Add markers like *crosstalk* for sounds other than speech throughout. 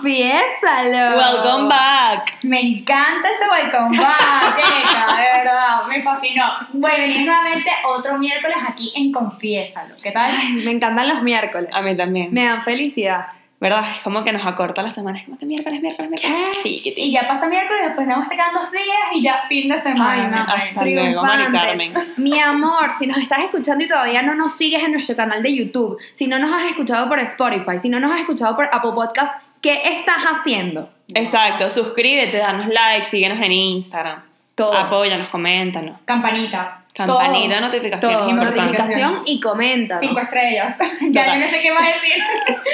Confiésalo. Welcome back. Me encanta ese welcome back, *laughs* Erika, de verdad, me fascinó. Bueno, venimos nuevamente otro miércoles aquí en Confiésalo. ¿Qué tal? Ay, me encantan los miércoles. A mí también. Me dan felicidad. ¿Verdad? Es como que nos acorta la semana. Es como que miércoles, miércoles, miércoles. ¿Qué? Sí, Y ya pasa miércoles, después nos quedan dos días y ya fin de semana. Ay, no. Hasta luego, Mari Triunfantes. Carmen. *laughs* Mi amor, si nos estás escuchando y todavía no nos sigues en nuestro canal de YouTube, si no nos has escuchado por Spotify, si no nos has escuchado por Apple Podcast, ¿qué estás haciendo? Exacto. Suscríbete, danos like, síguenos en Instagram. Todo. Apóyanos, coméntanos. Campanita. Campanita, Todo. notificaciones Todo, importantes. notificación y comenta. Cinco estrellas. *laughs* ya yo no sé qué más decir.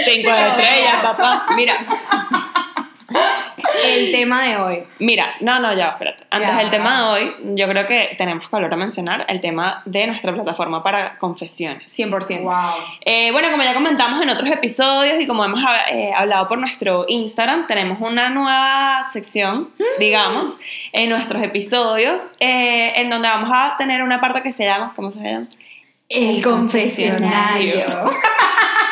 Cinco estrellas, papá. Mira, El tema de hoy. mira, no, no, ya, espérate. Antes del tema de hoy, yo creo que tenemos que volver a mencionar el tema de nuestra plataforma para confesiones. 100%. Wow. Eh, bueno, como ya comentamos en otros episodios y como hemos eh, hablado por nuestro Instagram, tenemos una nueva sección, digamos, en nuestros episodios, eh, en donde vamos a tener una parte que se llama, ¿cómo se llama? El confesionario. *laughs*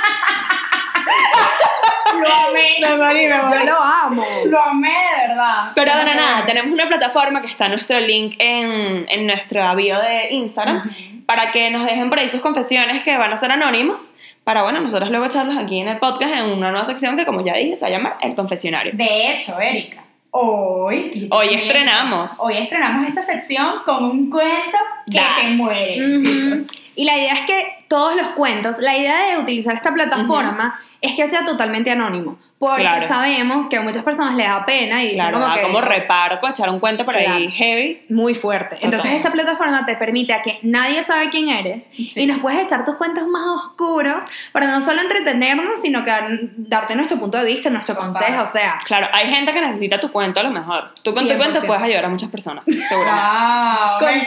Lo amé. Yo lo amo. Lo amé, de verdad. Pero bueno, nada, tenemos una plataforma que está nuestro link en, en nuestra bio de Instagram para que nos dejen por ahí sus confesiones que van a ser anónimas. Para, bueno, nosotros luego echarlas aquí en el podcast en una nueva sección que, como ya dije, se va a llamar El Confesionario. De hecho, Erika, hoy. Hoy estrenamos. Hoy estrenamos esta sección con un cuento que Da. se muere, Ujú. chicos. Y la idea es que todos los cuentos, la idea de utilizar esta plataforma es que sea totalmente anónimo. Porque Claro. sabemos que a muchas personas les da pena y dicen Claro, como da que como reparco, echar un cuento por ahí Claro. heavy. muy fuerte. Entonces esta plataforma te permite a que nadie sabe quién eres y nos puedes echar tus cuentos más oscuros para no solo entretenernos, sino que darte nuestro punto de vista, nuestro consejo, o sea, Claro, hay gente que necesita tu cuento a lo mejor. Tú con tu 100%. cuento puedes ayudar a muchas personas, seguramente. Wow, *laughs* Con- me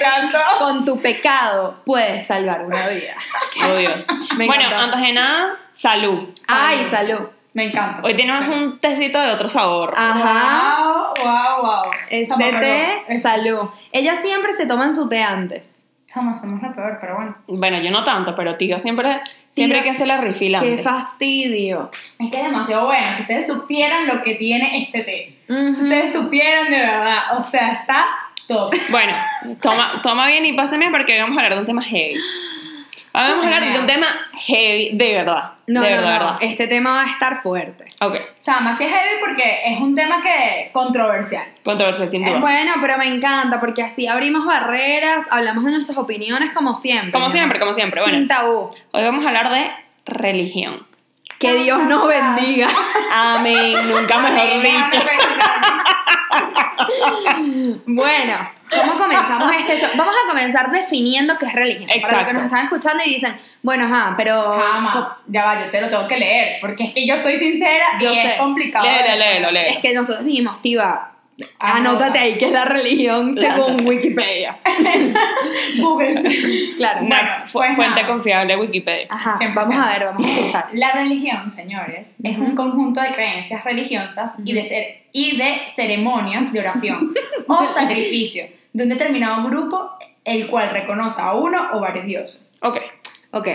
con tu pecado puedes salvar una vida. Oh, Dios. Me bueno, encantó. antes de nada, salud. Ay, salud. Me encanta. Hoy tenemos un tecito de otro sabor. Ajá. Wow, wow, wow. Este té, salud. Ella siempre se toman su té antes. Chama, somos la peor, pero bueno. Bueno, yo no tanto, pero tío, siempre, siempre hay que hacer la refill Qué fastidio. Es que es demasiado bueno. Si ustedes supieran lo que tiene este té. Ujú. Si ustedes supieran de verdad. O sea, está top. Bueno, toma, toma bien y pásame porque hoy vamos a hablar de un tema heavy. Hoy vamos a hablar de un tema heavy, de verdad. No, de no, verdad, no. verdad. Este tema va a estar fuerte. Ok, Chama, sí es heavy porque es un tema que controversial. controversial sin Eh, duda. Bueno, pero me encanta porque así abrimos barreras, hablamos de nuestras opiniones como siempre. Como siempre, como siempre. Bueno, Sin tabú. hoy vamos a hablar de religión. Que Dios nos bendiga. Amén, nunca mejor dicho. *laughs* Bueno, ¿cómo comenzamos este show? Vamos a comenzar definiendo qué es religión. Para los Exacto. que nos están escuchando y dicen, bueno, ajá, pero... Chama, ya va, yo te lo tengo que leer. Porque es que yo soy sincera Yo y es sé. complicado. Léelo, léelo, léelo. Es que nosotros dijimos, Tiva. Anótate ahí que es la religión *laughs* según. Wikipedia. *laughs* Google. Claro. Bueno, fu- pues fuente nada. confiable de Wikipedia. Ajá, 100%. vamos a ver, vamos a escuchar. *laughs* La religión, señores, es un conjunto de creencias religiosas y, de cer- y de ceremonias de oración o sacrificio de un determinado grupo, el cual reconoce a uno o varios dioses. Ok, Ok,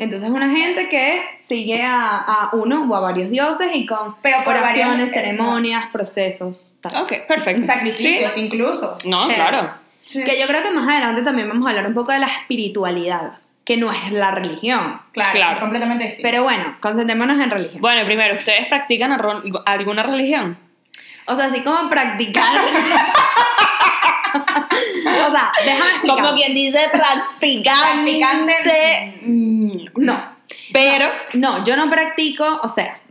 entonces una gente que sigue a, a uno o a varios dioses y con Pero por oraciones, ceremonias, procesos, tal. ok, perfecto. Sacrificios Sí. incluso. No, Sí. claro. Que yo creo que más adelante también vamos a hablar un poco de la espiritualidad, que no es la religión. Claro, Claro. es completamente distinto. Pero bueno, concentrémonos en religión. Bueno, primero, ¿ustedes practican alguna religión? O sea, así como practicar. *laughs* o sea, déjame explicar. Como quien dice practicante. Practicante. Mm, No, Pero, no, yo no practico, o sea. *laughs*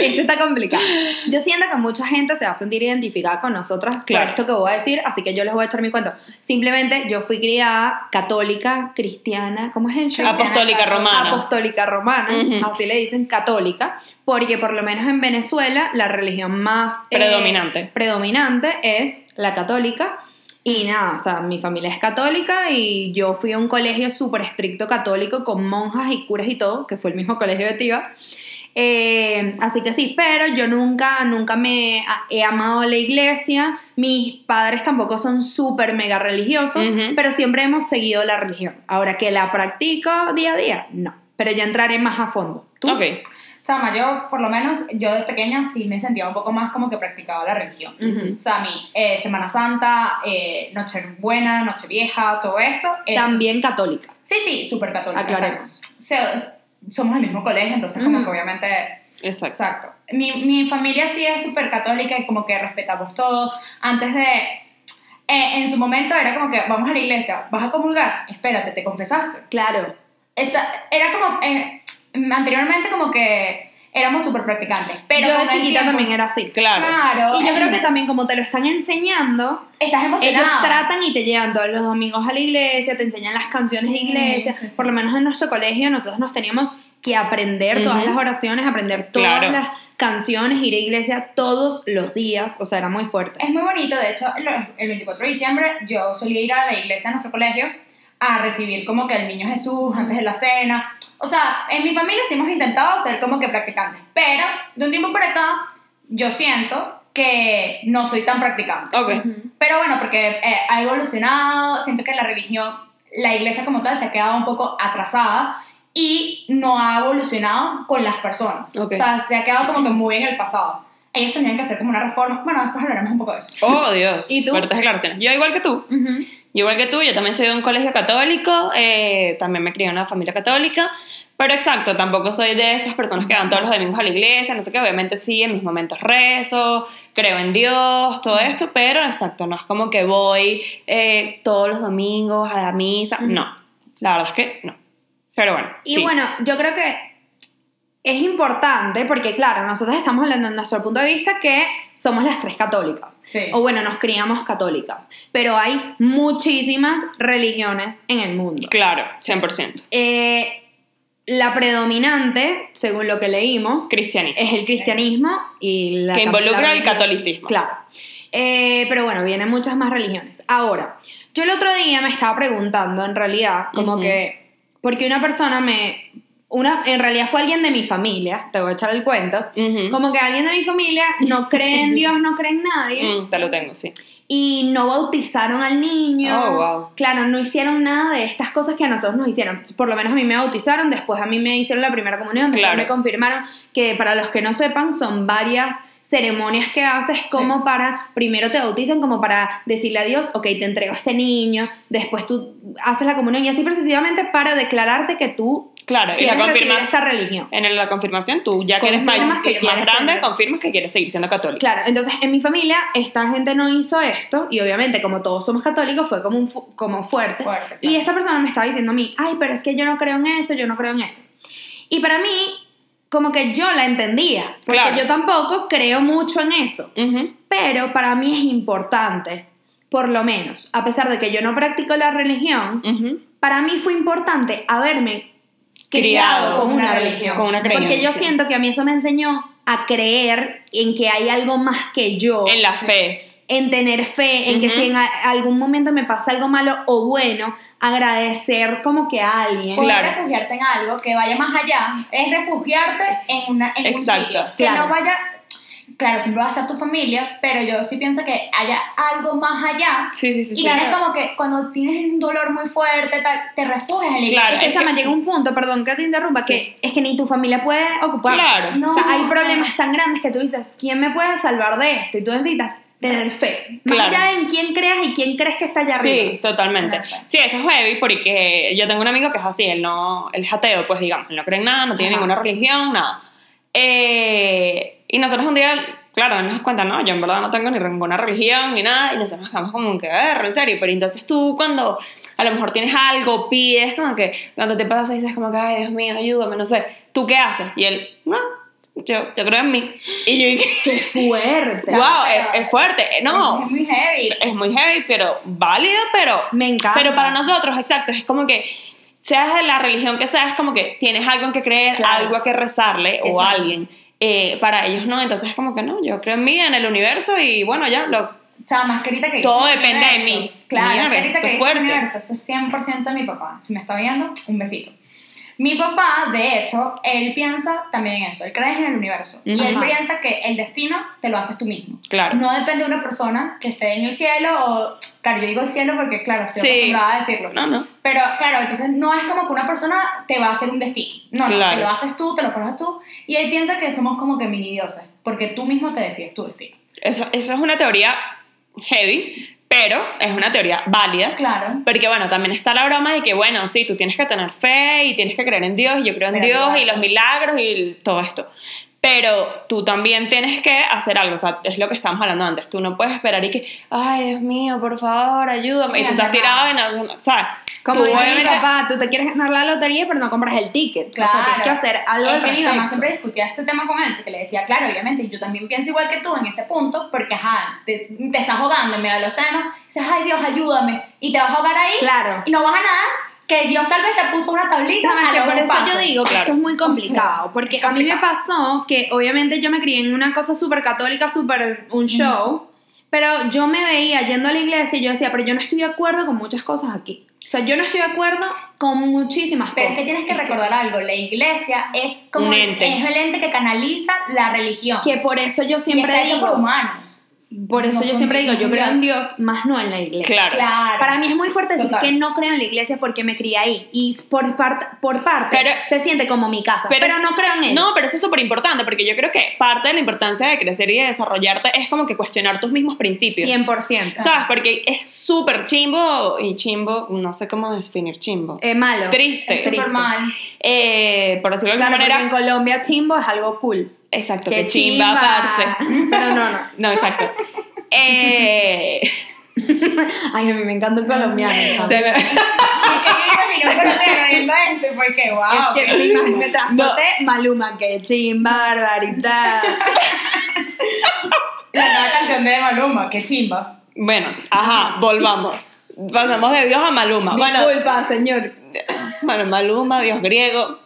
Esto está complicado. Yo siento que mucha gente se va a sentir identificada con nosotras Claro. por esto que voy a decir, así que yo les voy a echar mi cuento. Simplemente yo fui criada católica, cristiana, ¿cómo es el show? Apostólica romana. Apostólica romana, Ujú. así le dicen católica, porque por lo menos en Venezuela la religión más eh, Predominante. predominante es la católica. Y nada, o sea, mi familia es católica y yo fui a un colegio súper estricto católico con monjas y curas y todo, que fue el mismo colegio de Tiva. Eh, así que sí, pero yo nunca, nunca me he amado la iglesia. Mis padres tampoco son súper mega religiosos, pero siempre hemos seguido la religión. Ahora que la practico día a día, no. Pero ya entraré más a fondo. ¿Tú? ok. Chama, yo por lo menos, yo de pequeña sí me sentía un poco más como que practicaba la religión. Ujú. O sea, a mí, eh, Semana Santa, eh, Nochebuena, Nochevieja, todo esto. eh, También católica. Sí, sí, súper católica. Aclaremos. somos el mismo colegio, entonces como que obviamente... Exacto. Exacto. Mi, mi familia sí es súper católica y como que respetamos todo. Antes de... eh, en su momento era como que vamos a la iglesia, vas a comulgar, espérate, te confesaste. Claro. Esta- era como... anteriormente como que éramos súper practicantes. Pero yo de chiquita tiempo- también era así. Claro. Claro. Y yo creo que también como te lo están enseñando, Estás ellos emocionado. tratan y te llevan todos los domingos a la iglesia, te enseñan las canciones de Sí, iglesia. sí, sí. Por lo menos en nuestro colegio nosotros nos teníamos que aprender todas Ujú. las oraciones, aprender todas Claro. las canciones, ir a iglesia todos los días. O sea, era muy fuerte. Es muy bonito, de hecho, el 24 de diciembre yo solía ir a la iglesia de nuestro colegio a recibir como que el niño Jesús antes de la cena. O sea, en mi familia sí hemos intentado ser como que practicantes, pero de un tiempo para acá yo siento que no soy tan practicante. Ok. Ujú. Pero bueno, porque eh, ha evolucionado, siento que la religión, la iglesia como tal se ha quedado un poco atrasada y no ha evolucionado con las personas. Ok. O sea, se ha quedado como que muy en el pasado. Ellos tendrían que hacer como una reforma. Bueno, después hablaremos un poco de eso. Oh, Dios. ¿Y tú? Fuertes declaraciones. Yo igual que tú. Ujú. Yo igual que tú, yo también soy de un colegio católico, eh, también me crié en una familia católica, pero exacto, tampoco soy de esas personas que van todos los domingos a la iglesia, no sé qué, obviamente sí, en mis momentos rezo, creo en Dios, todo esto, pero exacto, no es como que voy eh, todos los domingos a la misa, no, la verdad es que no. Pero bueno. Y sí. bueno, yo creo que es importante porque, claro, nosotros estamos hablando en nuestro punto de vista que somos las tres católicas. Sí. O bueno, nos criamos católicas. Pero hay muchísimas religiones en el mundo. Claro, 100%. Eh, la predominante, según lo que leímos, Cristianismo. es el cristianismo y la Que involucra el catolicismo. Claro. Eh, pero bueno, vienen muchas más religiones. Ahora, yo el otro día me estaba preguntando, en realidad, como que, porque una persona me, una, en realidad fue alguien de mi familia, te voy a echar el cuento, como que alguien de mi familia no *laughs* cree en Dios, no cree en nadie, Mm, te lo tengo, sí. y no bautizaron al niño. Oh, wow. Claro, no hicieron nada de estas cosas que a nosotros nos hicieron. Por lo menos a mí me bautizaron, después a mí me hicieron la primera comunión, después Claro. me confirmaron que para los que no sepan son varias ceremonias que haces como para, primero te bautizan como para decirle a Dios, ok, te entrego a este niño, después tú haces la comunión y así precisamente para declararte que tú Claro, y la confirmas. esa religión. En la confirmación, tú ya que eres más, que más quieres grande, ser- confirmas que quieres seguir siendo católico. Claro, entonces en mi familia esta gente no hizo esto y obviamente como todos somos católicos fue como, un fu- como fuerte. Fuerte, Y esta persona me estaba diciendo a mí, ay, pero es que yo no creo en eso, yo no creo en eso. Y para mí, como que yo la entendía, porque Claro. yo tampoco creo mucho en eso. Ujú. Pero para mí es importante, por lo menos, a pesar de que yo no practico la religión, para mí fue importante haberme criado, con una religión. religión. Con una Porque yo siento que a mí eso me enseñó a creer en que hay algo más que yo. En la fe. en tener fe, en que si en algún momento me pasa algo malo o bueno, agradecer como que a alguien. Poder Claro. refugiarte en algo que vaya más allá es refugiarte en, una, en Exacto. un sitio. Que Claro. no vaya. Claro, siempre va a ser tu familia, pero yo sí pienso que haya algo más allá. Sí, sí, sí. Y sí. Claro. tienes como que cuando tienes un dolor muy fuerte, tal, te refugias en la Claro, Es que, es Sama, que- llega un punto, perdón que te interrumpa, Sí. que es que ni tu familia puede ocupar. Claro. No. O sea, hay problemas tan grandes que tú dices, ¿quién me puede salvar de esto? Y tú necesitas tener fe. Más Claro. allá de en quién creas y quién crees que está allá arriba. Sí, totalmente. Sí, eso es heavy porque yo tengo un amigo que es así, él no, él es ateo, pues digamos, él no cree en nada, no tiene Ajá. ninguna religión, nada. Eh, y nosotros un día, claro, nos cuenta, no, yo en verdad no tengo ni ninguna religión ni nada, y nosotros nos quedamos como que, ver, en serio, pero entonces tú cuando a lo mejor tienes algo, pides, como que cuando te pasa dices como que, ay, Dios mío, ayúdame, no sé, ¿tú qué haces? Y él, no, yo, yo creo en mí. Y yo ¡Qué fuerte! wow, pero- es, es fuerte, Eh, no, Es muy heavy. es muy heavy, pero válido, pero Me encanta. pero para nosotros, exacto, es como que seas de la religión que seas, como que tienes algo en que creer, Claro. algo a que rezarle o a Exacto. alguien. Eh, para ellos no, entonces es como que no, yo creo en mí, en el universo y bueno, ya, lo, O sea, más que ahorita que Todo depende de mí. Claro, Mierda, más que fuerte. universo, eso es 100% de mi papá. Si me está viendo, un besito. Mi papá, de hecho, él piensa también en eso, él cree en el universo. Y él piensa que el destino te lo haces tú mismo. Claro. No depende de una persona que esté en el cielo o... Claro, yo digo cielo porque, claro, estoy Sí. acostumbrada a decirlo. No, no. Pero, claro, entonces no es como que una persona te va a hacer un destino. No, no, Claro. te lo haces tú, te lo forjas tú. Y él piensa que somos como que mini dioses, porque tú mismo te decides tu destino. Eso, eso es una teoría heavy, pero es una teoría válida. Claro. Porque bueno, también está la broma de que, bueno, sí, tú tienes que tener fe y tienes que creer en Dios y yo creo en Pero Dios claro. y los milagros y todo esto. Pero tú también tienes que hacer algo, o sea, es lo que estábamos hablando antes. Tú no puedes esperar y que, ay, Dios mío, por favor, ayúdame. Sí, y tú estás tirado nada. y no, o sea, Como dice mi papá, tú te quieres ganar la lotería, pero no compras el ticket. Claro. O sea, tienes que hacer algo al que mi mamá respecto. siempre discutía este tema con él, porque le decía, claro, obviamente, yo también pienso igual que tú en ese punto, porque, ajá, te, te estás ahogando en medio del océano, dices, ay, Dios, ayúdame, y te vas a ahogar ahí, Claro. y no vas a nadar, que Dios tal vez te puso una tablita ¿Sabes a que Por eso yo digo que Claro. esto es muy O sea, complicado. porque a mí me pasó que, obviamente, yo me crié en una cosa súper católica, súper un show. Pero yo me veía yendo a la iglesia y yo decía, pero yo no estoy de acuerdo con muchas cosas aquí. O sea, yo no estoy de acuerdo con muchísimas Pero es cosas. que tienes que recordar algo, la iglesia es como Un el- ente. es el ente que canaliza la religión. Que por eso yo y siempre está hecho por digo, humanos. Por eso no yo siempre digo, yo creo en Dios, más no en la iglesia. Claro. Claro. Para mí es muy fuerte decir Total. que no creo en la iglesia porque me crié ahí. Y por, parte por parte Pero- se siente como mi casa. Pero, no creo en él. No, pero eso es súper importante porque yo creo que parte de la importancia de crecer y de desarrollarte es como que cuestionar tus mismos principios. 100%. ¿Sabes? Porque es súper chimbo y chimbo, no sé cómo definir chimbo. Eh, malo. Triste. Es súper mal. Eh, por decirlo de alguna Claro, porque en manera. Colombia chimbo es algo cool. Exacto, Qué que chimba, parce. *laughs* Pero no, no. No, exacto. *laughs* Eh, Ay, a mí me encanta un colombiano. se me- Es que yo me imagino colombiano viendo esto y fue que, wow. es que me, imag- me transporté Maluma, que chimba, barbaridad. La nueva canción de Maluma, qué chimba. bueno, ajá, volvamos. Pasamos de Dios a Maluma. Bueno, Disculpa, señor. bueno, Maluma, Dios griego.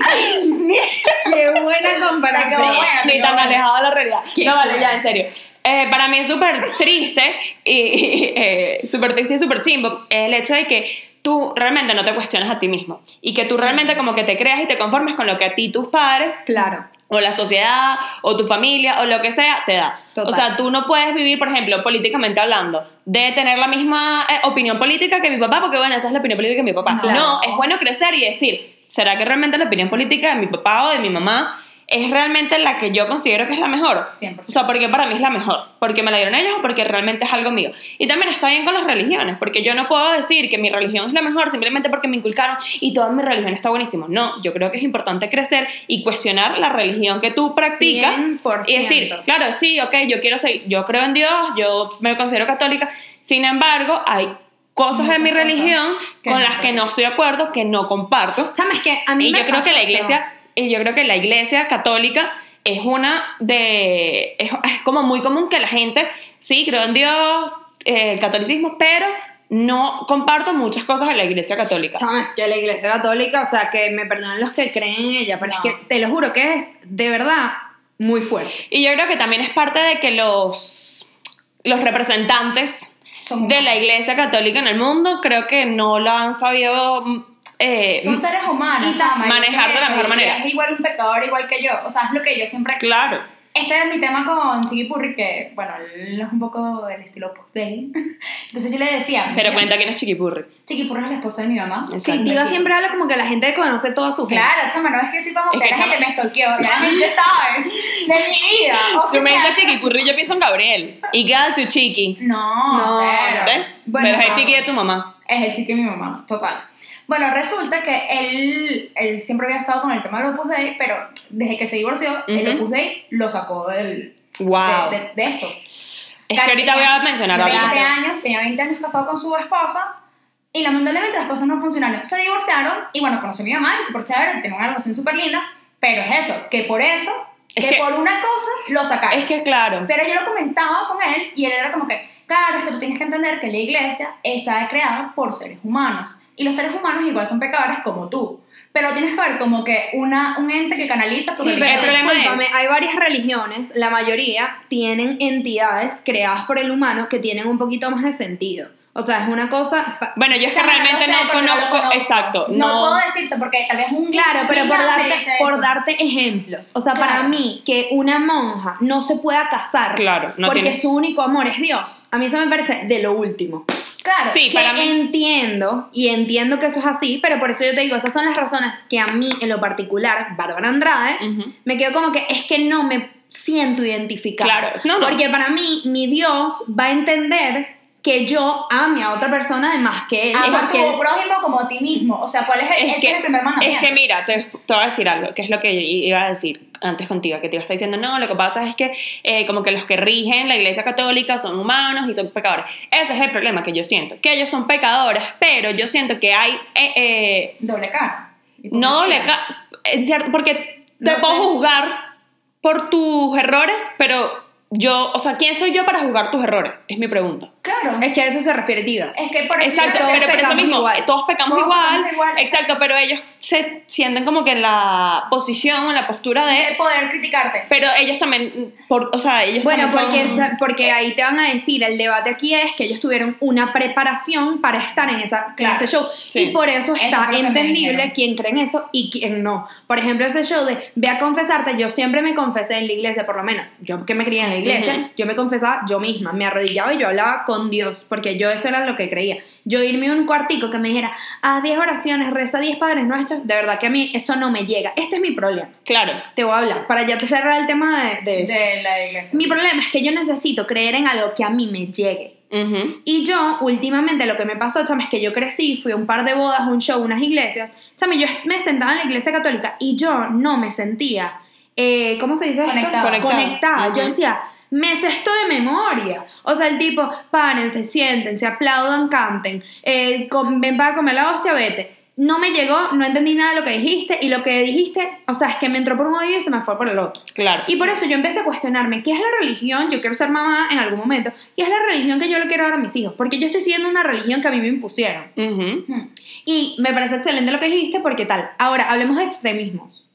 *laughs* Qué buena comparación. Ni tan alejado de la realidad. Qué no, vale, ya, en serio. Eh, para mí es súper triste y, y, eh, súper triste y súper chimbo el hecho de que tú realmente no te cuestiones a ti mismo y que tú realmente como que te creas y te conformes con lo que a ti tus padres Claro. o la sociedad o tu familia o lo que sea te da. Total. O sea, tú no puedes vivir, por ejemplo, políticamente hablando, de tener la misma eh, opinión política que mi papá, porque bueno, esa es la opinión política de mi papá. Claro. No, es bueno crecer y decir, ¿será que realmente la opinión política de mi papá o de mi mamá es realmente la que yo considero que es la mejor? 100%. O sea, porque para mí es la mejor, porque me la dieron ellos o porque realmente es algo mío. Y también está bien con las religiones, porque yo no puedo decir que mi religión es la mejor simplemente porque me inculcaron y toda mi religión está buenísimo. No, yo creo que es importante crecer y cuestionar la religión que tú practicas 100%. y decir, claro, sí, ok, yo quiero ser, yo creo en Dios, yo me considero católica, sin embargo, hay cosas de mi religión con no las que no estoy de acuerdo, que no comparto. ¿Sabes qué? A mí Y me yo creo que la iglesia, y yo creo que la iglesia católica es una de, es, es como muy común que la gente, sí, creo en Dios, eh, el catolicismo, pero no comparto muchas cosas de la iglesia católica. Sabes que la iglesia católica, o sea, que me perdonen los que creen en ella, pero No. es que te lo juro que es de verdad muy fuerte. Y yo creo que también es parte de que los, los representantes De la iglesia católica en el mundo creo que no lo han sabido eh, Son seres humanos, Y chama, manejar de la mejor manera. Es igual un pecador, igual que yo. O sea, es lo que yo siempre. claro. Este es mi tema con Chiquipurri, que, bueno, él es un poco del estilo post-gay. *laughs* Entonces yo le decía. Pero mira, cuenta quién es Chiquipurri. Chiquipurri es el esposo de mi mamá. Sí. Diva siempre habla como que la gente conoce toda su gente. Claro, chama, no es que soy famosa, Es que, la gente chama- me stalkeó, la gente *laughs* sabe de mi vida. O Tú me sea, dices Chiquipurri, yo pienso en Gabriel. Y qué hace su chiqui. No, No, cero. ¿Ves? Bueno, Pero es el chiqui de tu mamá. Es el chico de mi mamá, total. Bueno, resulta que él, él siempre había estado con el tema del Opus Dei, pero desde que se divorció, el Ujú. Opus Dei lo sacó del, Wow. de, de- de esto. es que ahorita voy a mencionar algo. 20 años, tenía 20 años casado con su esposa y lamentablemente las cosas no funcionaron. Se divorciaron y bueno, conocí a mi mamá y súper chévere, tenía una relación súper linda, pero es eso, que por eso, Es que, que- por una cosa lo sacaron. Es que claro. Pero yo lo comentaba con él y él era como que, claro, es que tú tienes que entender que la iglesia está creada por seres humanos y los seres humanos igual son pecadores como tú. Pero tienes que ver como que una, un ente que canaliza tu Sí, religión. pero El problema es- hay varias religiones, la mayoría tienen entidades creadas por el humano que tienen un poquito más de sentido. O sea, es una cosa... Bueno, yo es que realmente sé no, porque lo conozco, conozco. exacto, No, no, puedo decirte porque tal vez un Claro, pero por darte, por darte ejemplos. O sea, para Claro. mí, que una monja no se pueda casar Claro, no porque tiene- su único amor es Dios, a mí eso me parece de lo último. Claro. Sí, que para mí- entiendo, y entiendo que eso es así, pero por eso yo te digo, esas son las razones que a mí, en lo particular, Bárbara Andrade, Ujú. me quedo como que es que no me siento identificada. Claro, no, no. Porque para mí, mi Dios va a entender que yo ame a otra persona además que él. Ama a porque tu prójimo como a ti mismo. O sea, ¿cuál es el, es ese que, es el primer es mandamiento? que mira, te, te voy a decir algo, que es lo que iba a decir antes contigo, que te iba a estar diciendo, no, lo que pasa es que eh, como que los que rigen la iglesia católica son humanos y son pecadores. Ese es el problema que yo siento, que ellos son pecadores, pero yo siento que hay... eh, eh, Doble cara. no doble ca- en cierto- porque te No puedo sé. juzgar por tus errores, pero yo, o sea, ¿quién soy yo para juzgar tus errores? Es mi pregunta. Claro. Es que a eso se refiere Tiva. Es que por eso Exacto, todos pero por eso pecamos mismo, igual. todos pecamos Todos igual, pecamos igual, exacto, pero ellos se sienten como que en la posición, en la postura de de, poder criticarte. pero ellos también, por, o sea, ellos Bueno, también porque, son- porque ahí te van a decir, el debate aquí es que ellos tuvieron una preparación para estar en, esa, en Claro. ese show. Sí. Y por eso Eso está me entendible quién cree en eso y quién no. Por ejemplo, ese show de ve a confesarte, yo siempre me confesé en la iglesia, por lo menos. Yo que me crié en la iglesia, Ujú. yo me confesaba yo misma, me arrodillaba y yo hablaba con Dios, porque yo eso era lo que creía. Yo irme a un cuartico que me dijera, haz 10 oraciones, reza 10 padres nuestros, de verdad que a mí eso no me llega. Este es mi problema. claro, Te voy a hablar, para ya cerrar el tema de- de De la iglesia. mi problema es que yo necesito creer en algo que a mí me llegue. Y yo, últimamente, lo que me pasó, chama, es que yo crecí, fui a un par de bodas, un show, unas iglesias. Chama, yo me sentaba en la iglesia católica y yo no me sentía, eh, ¿cómo se dice? Conectada. Conectada. Conectada. Yo decía, me sé esto de memoria. O sea, el tipo, párense, siéntense, aplaudan, canten, eh, com- ven para comer la hostia, vete. No me llegó, no entendí nada de lo que dijiste y lo que dijiste, o sea, es que me entró por un oído y se me fue por el otro. claro. Y por eso yo empecé a cuestionarme, ¿qué es la religión? Yo quiero ser mamá en algún momento. ¿Qué es la religión que yo le quiero dar a mis hijos? Porque yo estoy siguiendo una religión que a mí me impusieron. Hmm. Y me parece excelente lo que dijiste porque tal. Ahora, hablemos de extremismos.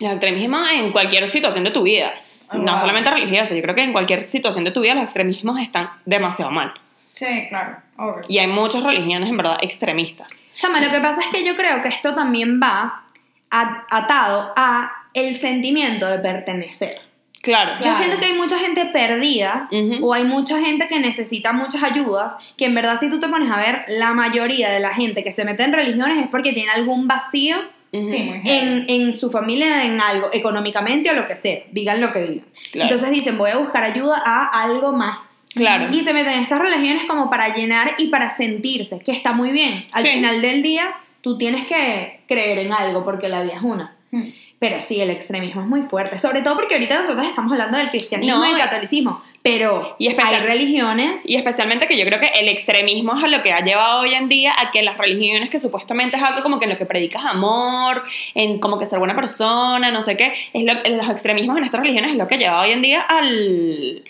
El extremismo en cualquier situación de tu vida, Ah, no wow. solamente religiosa, yo creo que en cualquier situación de tu vida los extremismos están demasiado mal. Sí, claro. Obvio. Y hay muchas religiones en verdad extremistas. Chama, lo que pasa es que yo creo que esto también va a- atado a el sentimiento de pertenecer. Claro. Yo Claro. siento que hay mucha gente perdida Ujú. o hay mucha gente que necesita muchas ayudas, que en verdad si tú te pones a ver, la mayoría de la gente que se mete en religiones es porque tiene algún vacío Sí, muy en, en su familia, en algo, económicamente o lo que sea, digan lo que digan. Claro. Entonces dicen, voy a buscar ayuda a algo más. Claro. Y se meten en estas religiones como para llenar y para sentirse, que está muy bien. Al Sí. final del día, tú tienes que creer en algo porque la vida es una. Hmm. Pero sí, el extremismo es muy fuerte, sobre todo porque ahorita nosotros estamos hablando del cristianismo No, y el catolicismo, pero y hay religiones Y especialmente que yo creo que el extremismo es a lo que ha llevado hoy en día a que las religiones que supuestamente es algo como que en lo que predicas amor, en como que ser buena persona, no sé qué, es lo, los extremismos en estas religiones es lo que ha llevado hoy en día al,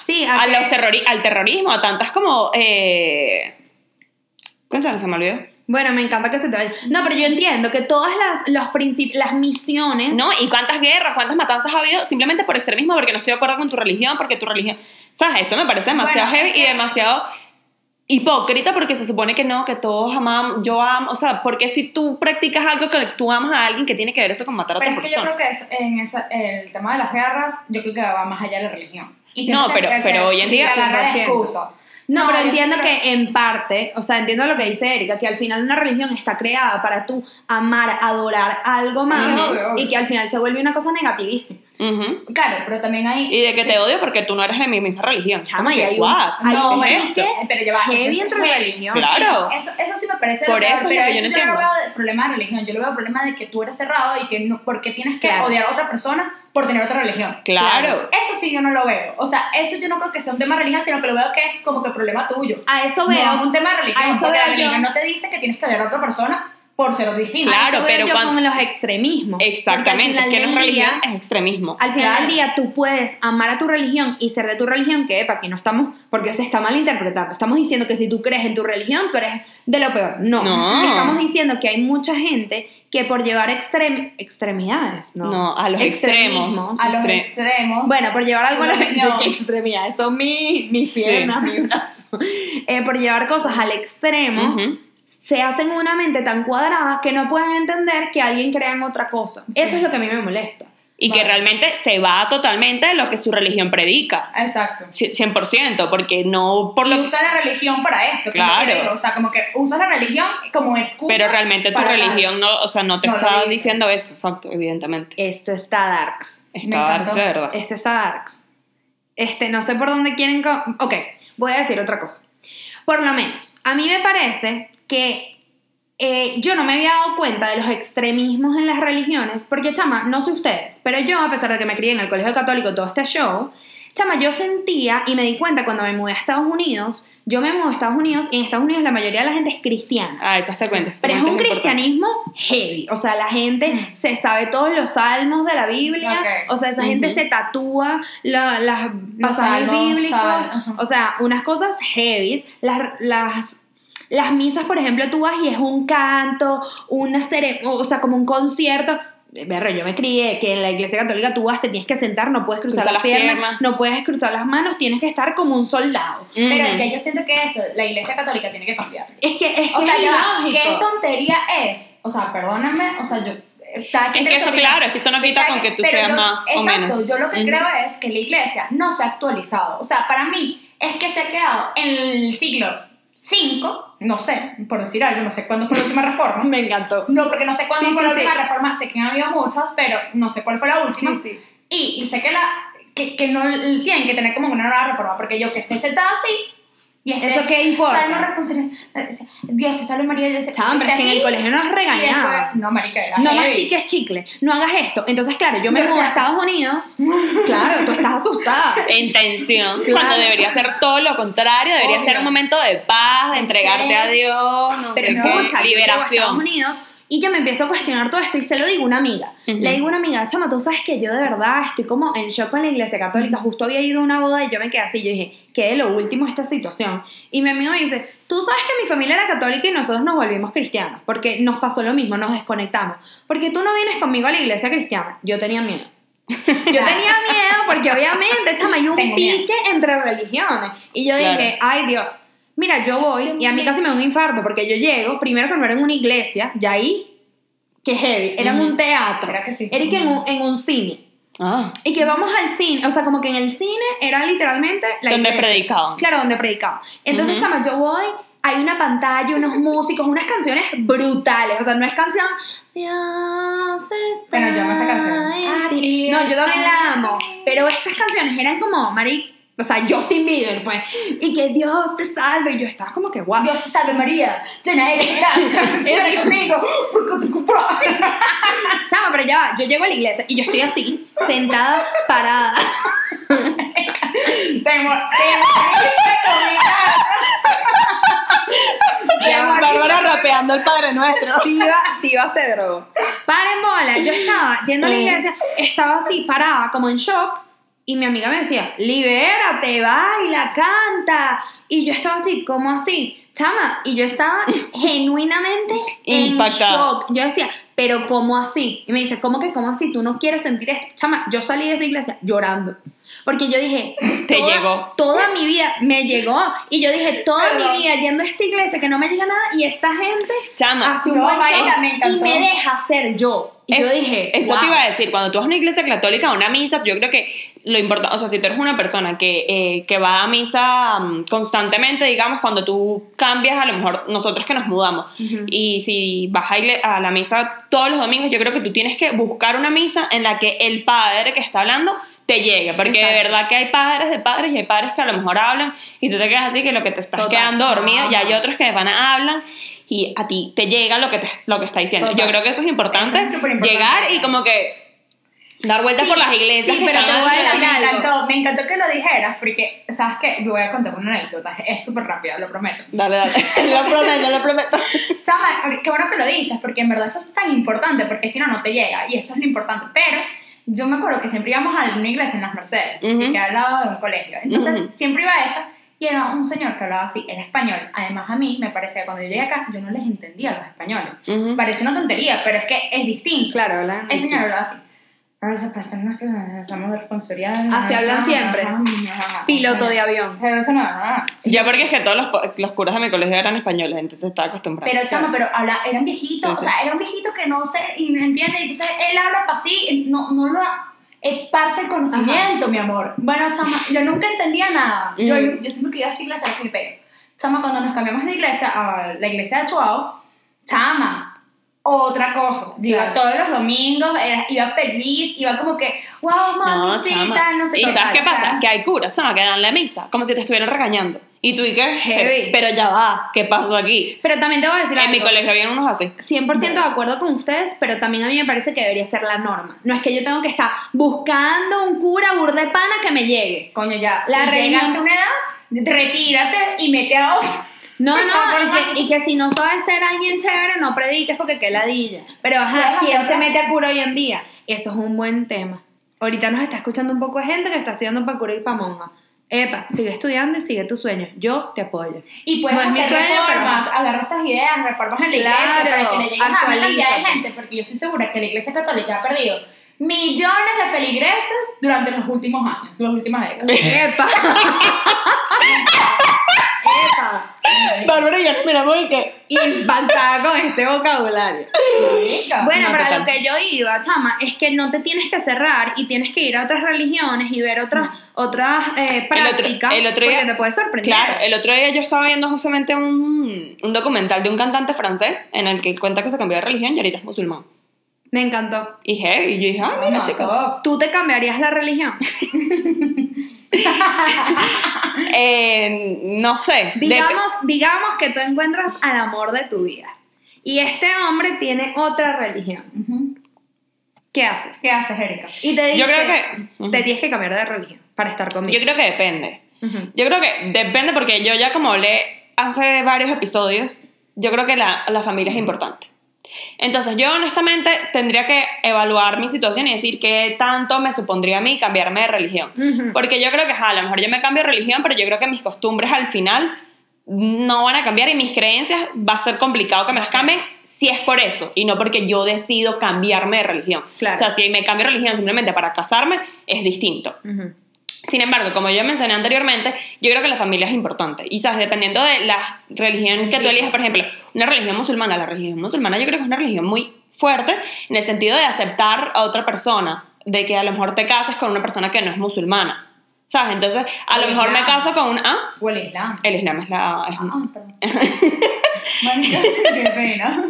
Sí, a a que- los terrori- al terrorismo, a tantas como... Eh, Cuéntame, se me olvidó. Bueno, me encanta que se te vaya. No, pero yo entiendo que todas las, los princip- las misiones ¿No? ¿Y cuántas guerras, cuántas matanzas ha habido simplemente por extremismo, porque no estoy de acuerdo con tu religión, porque tu religión... ¿Sabes? Eso me parece demasiado Bueno, heavy y que- demasiado hipócrita porque se supone que no, que todos amamos, yo amo, o sea, porque si tú practicas algo que tú amas a alguien, que tiene que ver eso con matar a Pero otra es que yo creo que es, en esa- el tema de las guerras, yo creo que va más allá de la religión. Y No, pero- se- pero se- hoy en se día- agarra de 100%. excusa. No, pero entiendo creo- que en parte, o sea, entiendo lo que dice Erika, que al final una religión está creada para tú amar, adorar algo Sí, más obvio, obvio. y que al final se vuelve una cosa negativísima. Ujú. Claro, pero también hay... Y de que sí. te odio porque tú no eres de mi misma religión. Chama, y hay un- hay No, bueno, esto? que- pero ya va. Heavy eso es entre religión. Claro. Eso, eso sí me parece Por eso es lo pero que yo eso no yo no entiendo. veo el problema de religión, yo lo veo el problema de que tú eres cerrado y que no, porque tienes que Claro. odiar a otra persona por tener otra religión. Claro. Eso sí yo no lo veo. O sea, eso yo no creo que sea un tema de religión, sino que lo veo que es como que problema tuyo. A eso No veo. es un tema de a religión, eso porque la veo yo. religión no te dice que tienes que odiar a otra persona por ser distinto. Claro, Eso pero yo cuando- con los extremismos. Exactamente, que no es día- religión, es extremismo. Al final Claro. del día tú puedes amar a tu religión y ser de tu religión, que epa, aquí no estamos, porque se está malinterpretando. Estamos diciendo que si tú crees en tu religión, tú eres de lo peor. No. No. Estamos diciendo que hay mucha gente que por llevar extrem extremidades, ¿no? No, a los extremos. a los Extre- extremos. Bueno, por llevar algo a. ¿qué *laughs* extremidades? Son mis, mis Sí. piernas, mis brazos. Eh, por llevar cosas al extremo, Ujú. Se hacen una mente tan cuadrada que no pueden entender que alguien crea en otra cosa. Sí. Eso es lo que a mí me molesta. Y que Vale. realmente se va totalmente de lo que su religión predica. Exacto. Ci- 100%, porque no por Y lo usa la religión para esto. que que Claro. O sea, como que usas la religión como excusa. Pero realmente tu religión no, o sea, no te No está diciendo eso, exacto, evidentemente. Esto está darks. Me Está encantó. de verdad. Esto está darks. Este, no sé por dónde quieren... Ok, voy a decir otra cosa. Por lo menos, a mí me parece que eh, yo no me había dado cuenta de los extremismos en las religiones, porque, chama, no sé ustedes, pero yo, a pesar de que me crié en el colegio católico todo este show, chama, yo sentía y me di cuenta cuando me mudé a Estados Unidos, yo me mudé a Estados Unidos y en Estados Unidos la mayoría de la gente es cristiana. Ah, echaste cuenta. este Pero es un importante. cristianismo heavy. O sea, la gente Mm. se sabe todos los salmos de la Biblia. Ok. O sea, esa gente se tatúa la- las pasajes salmos, bíblicos. O sea, unas cosas heavy. Las, las, las misas, por ejemplo, tú vas y es un canto, una ceremonia, o sea, como un concierto. Berro, yo me crié que en la iglesia católica tú vas, te tienes que sentar, no puedes cruzar Cruzar las las piernas, piernas. no puedes cruzar las manos, tienes que estar como un soldado. Pero Ujú. ya yo siento que eso, la iglesia católica tiene que cambiar. Es que es, O que sea, es ilógico. ¿qué tontería es? O sea, perdóname, o sea, yo... quien Es que eso, claro, es que eso no quita con que tú seas yo- más o exacto, menos. yo lo que creo es que la iglesia no se ha actualizado. O sea, para mí es que se ha quedado en el siglo V, no sé, por decir algo, no sé cuándo fue la última reforma. *laughs* Me encantó. No, porque no sé cuándo Sí, fue sí, la última sí. reforma, sé que han habido muchas, pero no sé cuál fue la última. Sí, sí. Y, y sé que, la, que, que no tienen que tener como una nueva reforma, porque yo que esté sentada así, y esté, ¿Eso qué importa? Salmo responsable, Dios te salve María, Dios te Estaban, pero es que en el colegio nos regañaban. No, marica, era No heavy. mastiques chicle, no hagas esto. Entonces, claro, yo me Yo mudo a. Estados Unidos. Claro, tú estás asustada. *laughs* En tensión, Claro. cuando debería ser todo lo contrario, debería Obvio. ser un momento de paz, de entregarte a Dios, no Pero sé qué, a Estados. Unidos y yo me empiezo a cuestionar todo esto y se lo digo a una amiga. Le digo a una amiga, chama, tú sabes que yo de verdad estoy como en shock con la iglesia católica. Justo había ido a una boda y yo me quedé así. Yo dije, ¿qué de lo último esta situación? Y mi amiga me dice, tú sabes que mi familia era católica y nosotros nos volvimos cristianos. Porque nos pasó lo mismo, nos desconectamos. Porque tú no vienes conmigo a la iglesia cristiana. Yo tenía miedo. Yo *laughs* tenía miedo porque obviamente, chama, hay un Tengo miedo. pique entre religiones. Y yo Claro. dije, ay Dios, mira, yo voy y a mí casi me da un infarto porque yo llego, primero que no era en una iglesia, ya ahí, que heavy, era en un teatro. Era que sí. Era que en un, en un cine. Ah, Y que vamos al cine, o sea, como que en el cine era literalmente la donde iglesia. predicaban. Claro, donde predicaba. Entonces, Ujú. chama, yo voy, hay una pantalla, unos músicos, unas canciones brutales. O sea, no es canción. Dios está. Pero yo amo esa canción. ti". Aquí No, yo también la amo. Pero estas canciones eran como, Mari. O sea, Justin Bieber, pues. Y que Dios te salve. Y yo estaba como que guau. Dios te salve María, llena eres de gracia, conmigo, *laughs* porque te culpa. *laughs* Chama, pero ya va. Yo llego a la iglesia y yo estoy así, sentada, parada. *laughs* Te Bárbara rapeando el Padre Nuestro. Diva, diva se drogó. Paren bola, yo estaba yendo a la iglesia, estaba así parada, como en shock, y mi amiga me decía, libérate, baila, canta. Y yo estaba así, ¿cómo así? Chama, y yo estaba *laughs* genuinamente en shock. Yo decía, pero ¿cómo así? Y me dice, ¿cómo que cómo así? Tú no quieres sentir esto. Chama, yo salí de esa iglesia llorando. Porque yo dije, *laughs* Te toda- llegó. Toda mi vida me llegó. Y yo dije, toda Perdón. mi vida yendo a esta iglesia que no me llega nada. Y esta gente Chama, hace un No, buen show me y me deja ser yo. Y yo dije, Eso wow. te iba a decir, cuando tú vas a una iglesia católica, a una misa, yo creo que lo importante, o sea, si tú eres una persona que, eh, que va a misa mm, constantemente, digamos, cuando tú cambias, a lo mejor nosotros que nos mudamos, y si vas a, a la misa todos los domingos, yo creo que tú tienes que buscar una misa en la que el padre que está hablando te llegue, porque de verdad que hay padres de padres y hay padres que a lo mejor hablan y tú te quedas así que lo que te estás Total. quedando dormida y hay otros que van a hablan y a ti te llega lo que te, lo que está diciendo. Total. Yo creo que eso es importante, Eso es superimportante. llegar y como que Dar vueltas Sí, por las iglesias. sí, que pero te voy a decir me encantó, me encantó que lo dijeras, porque, ¿sabes qué? Yo voy a contar una anécdota, es súper rápida, lo prometo. Dale, dale. *laughs* lo prometo, lo prometo. *laughs* Chama, qué bueno que lo dices, porque en verdad eso es tan importante, porque si no, no te llega, y eso es lo importante. Pero yo me acuerdo que siempre íbamos a una iglesia en las Mercedes, Ujú. que queda al lado de un colegio. Entonces, Ujú. siempre iba a esa, y era un señor que hablaba así, en español. Además, a mí me parecía que cuando yo llegué acá, yo no les entendía a los españoles. Ujú. Parece una tontería, pero es que es distinto. Claro, hablan. El señor hablaba así. Ahora esas personas que somos responsabilidades. Así hablan siempre. Piloto de avión. Pero esto no. Ya porque es que todos los, los curas de mi colegio eran españoles, entonces estaba acostumbrado. Pero chama, pero habla, era un viejito, Sí, o sí. sea, era un viejito que no no entiende, y entonces él habla para así, no, no lo esparce el conocimiento, mi amor. Bueno, chama, yo nunca entendía nada. Yo, Mm. yo siempre que iba a esa iglesia era. Chama, cuando nos cambiamos de iglesia a la iglesia de Chuao, chama, otra cosa. Iba Claro. todos los domingos, era- iba feliz, iba como que, wow, No, mamacita, chama. no sé ¿Y qué. sabes qué pasa? Que hay curas, chama, que dan la misa, como si te estuvieran regañando. Y tú y que, Heavy. pero ya va, ¿qué pasó aquí? Pero también te voy a decir En mi algo. colegio había unos así. 100% de acuerdo con ustedes, pero también a mí me parece que debería ser la norma. No es que yo tengo que estar buscando un cura burde pana que me llegue. Coño, ya, La si religión- llegaste a una edad, retírate y mete a otro. No, *laughs* no, y que, y que si no sabes ser alguien chévere, no prediques porque qué ladilla. Pero ajá, ¿quién se mete a cura hoy en día? Eso es un buen tema. Ahorita nos está escuchando un poco de gente que está estudiando para cura y para monja. Epa, sigue estudiando y sigue tus sueños. Yo te apoyo. Y puedes No hacer sueño, pero- reformas, agarra estas ideas, reformas en la iglesia Claro, para que le lleguen a cantidad de gente, porque yo estoy segura que la iglesia católica ha perdido millones de feligreses durante los últimos años, las últimas décadas. Epa. *laughs* Epa. Bárbara y yo nos miramos y que... Impactada con este vocabulario. Marica. Bueno, No, para total. lo que yo iba, chama, es que no te tienes que cerrar y tienes que ir a otras religiones y ver otras, otras eh, El otro- prácticas el otro día- porque te puede sorprender. Claro, el otro día yo estaba viendo justamente un, un documental de un cantante francés en el que él cuenta que se cambió de religión y ahorita es musulmán. Me encantó. Y, hey, y yo dije, ah, mira, No, chica. top. ¿Tú te cambiarías la religión? *laughs* *laughs* Eh, no sé. Digamos, digamos que tú encuentras al amor de tu vida y este hombre tiene otra religión. ¿Qué haces? ¿Qué haces, Erika? Y te dice, Yo creo que- Ujú. te tienes que cambiar de religión para estar conmigo. yo creo que depende. Yo creo que depende porque yo ya como hablé hace varios episodios, yo creo que la, la familia es importante. Entonces yo honestamente tendría que evaluar mi situación y decir qué tanto me supondría a mí cambiarme de religión. Porque yo creo que ajá, a lo mejor yo me cambio de religión, pero yo creo que mis costumbres al final no van a cambiar y mis creencias va a ser complicado que me las cambien si es por eso y no porque yo decido cambiarme de religión. Claro. O sea, si me cambio de religión simplemente para casarme es distinto. Ujú. Sin embargo, como yo mencioné anteriormente, yo creo que la familia es importante. Y sabes, dependiendo de la religión que tú elijas, por ejemplo, una religión musulmana, la religión musulmana yo creo que es una religión muy fuerte en el sentido de aceptar a otra persona, de que a lo mejor te cases con una persona que no es musulmana. ¿Sabes? Entonces, a lo O mejor me islam. caso con un... Ah, O el Islam. el Islam es la... es- Ah, perdón. *laughs* Marica, *laughs* qué pena.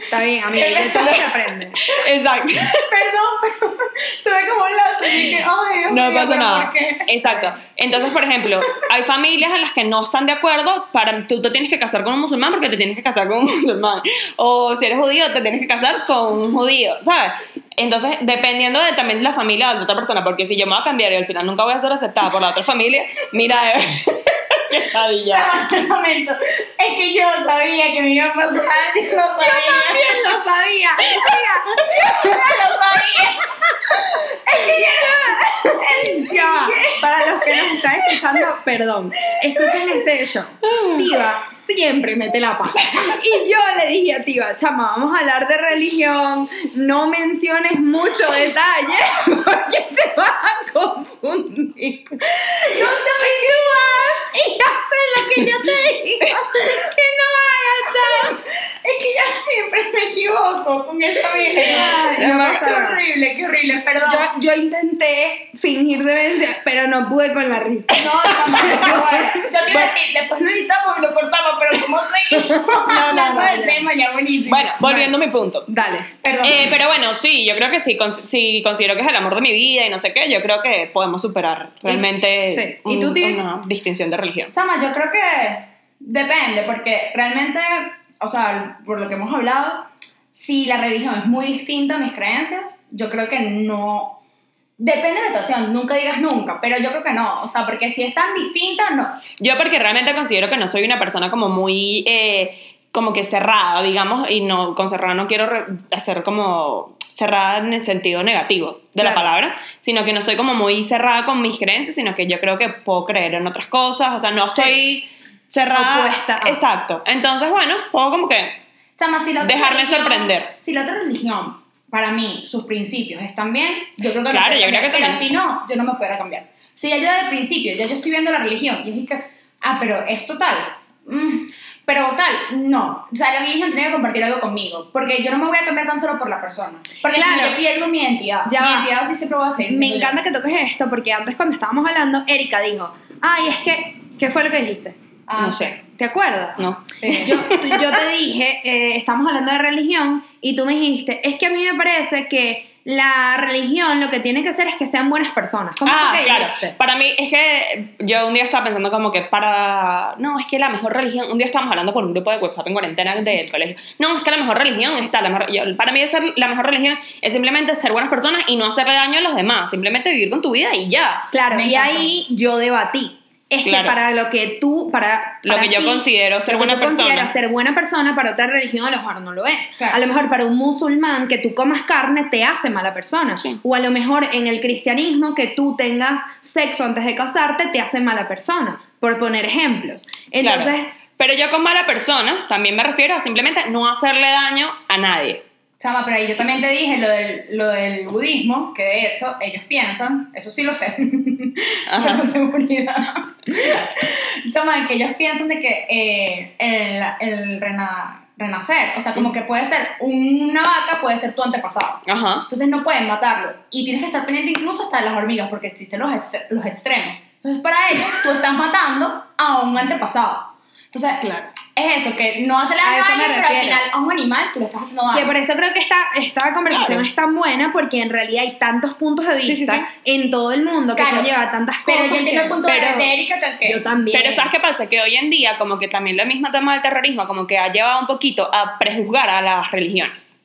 Está bien, amiga, de todo se aprende. Exacto. Perdón, pero tuve como un lazo y dije, ay, Dios No mío, pasa nada. ¿por qué? Exacto. Entonces, por ejemplo, hay familias en las que no están de acuerdo para tú te tienes que casar con un musulmán porque te tienes que casar con un musulmán. O si eres judío, te tienes que casar con un judío, ¿sabes? Entonces, dependiendo de, también de la familia de la otra persona, porque si yo me voy a cambiar y al final nunca voy a ser aceptada por la otra familia, mira, el momento. Es que yo sabía que me iba a pasar. Yo lo sabía. También lo sabía. Mira, Yo lo sabía. Ya va. Para los que nos están escuchando, perdón. Escuchen este show. Tiva siempre mete la pata. Y yo le dije a Tiva, chama, vamos a hablar de religión. No menciones mucho detalle *laughs* porque te vas a confundir. No, chama, *laughs* haces lo que yo te digo *laughs* que no *laughs* Es que yo siempre me equivoco con esa vida. Qué horrible, qué horrible, perdón. Yo, yo intenté fingir demencia, pero no pude con la risa. No, no, no, Yo te iba a decir, después lo editamos y lo cortamos, pero como seguimos *laughs* *laughs* hablando no, del tema, ya buenísimo. Bueno, volviendo a mi punto. Dale. perdón. Eh, pero bueno, sí, yo creo que sí, cons- si considero que es el amor de mi vida y no sé qué, yo creo que podemos superar realmente sí. ¿Y un- tú, una distinción de religión. Chama, yo creo que depende, porque realmente, o sea, por lo que hemos hablado, si la religión es muy distinta a mis creencias, yo creo que no. Depende de la situación, nunca digas nunca, pero yo creo que no. O sea, porque si es tan distinta, no. Yo porque realmente considero que no soy una persona como muy, eh, como que cerrada, digamos, y no, con cerrada no quiero hacer como cerrada en el sentido negativo de la palabra, sino que no soy como muy cerrada con mis creencias, sino que yo creo que puedo creer en otras cosas, o sea, no estoy cerrada. Opuesta a. Exacto. Entonces, bueno, puedo como que más si la otra Dejarme religión- sorprender. Si la otra religión, para mí, sus principios están bien, yo creo que Claro, yo creo que Pero si no, yo no me puedo cambiar. Si ya yo desde el principio, ya yo estoy viendo la religión, y es que, ah, pero es total. mm, pero tal, no. O sea, la religión tiene que compartir algo conmigo. Porque yo no me voy a cambiar tan solo por la persona. Porque si Claro. yo pierdo mi identidad. Ya mi identidad sí siempre va a ser. Me encanta que toques esto porque antes cuando estábamos hablando, Erika dijo, ay, es que, ¿qué fue lo que dijiste? Ah, no sé. ¿Te acuerdas? No. sí. Yo, tú- yo te dije, eh, estamos hablando de religión, y tú me dijiste, es que a mí me parece que la religión lo que tiene que hacer es que sean buenas personas. ¿Cómo Ah, que claro. dijiste? Para mí es que yo un día estaba pensando como que para... No, es que la mejor religión... Un día estábamos hablando por un grupo de WhatsApp en cuarentena del colegio. No, es que la mejor religión está... La mejor- yo- para mí ser la mejor religión es simplemente ser buenas personas y no hacerle daño a los demás. Simplemente vivir con tu vida y ya. Claro, Me y encantó. ahí yo debatí. Es Claro. que para lo que tú, para, Lo para que yo considero ser lo que buena tú persona. consideras ser buena persona, para otra religión a lo mejor no lo es. Claro. A lo mejor para un musulmán que tú comas carne te hace mala persona. Sí. O a lo mejor en el cristianismo que tú tengas sexo antes de casarte te hace mala persona, por poner ejemplos. Claro. Entonces, Pero yo con mala persona también me refiero a simplemente no hacerle daño a nadie. Chama, pero ahí yo también te dije lo del, lo del budismo, que de hecho ellos piensan, eso sí lo sé. *laughs* con seguridad. Chama, que ellos piensan de que eh, el, el rena- renacer, o sea, como que puede ser una vaca, puede ser tu antepasado. Ajá. Entonces no pueden matarlo. Y tienes que estar pendiente incluso hasta de las hormigas, porque existen los, extre- los extremos. Entonces, para ellos, tú estás matando a un antepasado. Entonces, Claro. es eso, que no hacerle A eso daño, pero al final a un animal tú le estás haciendo daño. Que por eso creo que esta, esta conversación Claro. es tan buena porque en realidad hay tantos puntos de vista Sí, sí, sí. en todo el mundo que Claro. conlleva tantas Pero cosas. yo entiendo que- el punto pero- de Erika, que- Yo también. Pero ¿sabes qué pasa? Que hoy en día como que también el mismo tema del terrorismo como que ha llevado un poquito a prejuzgar a las religiones.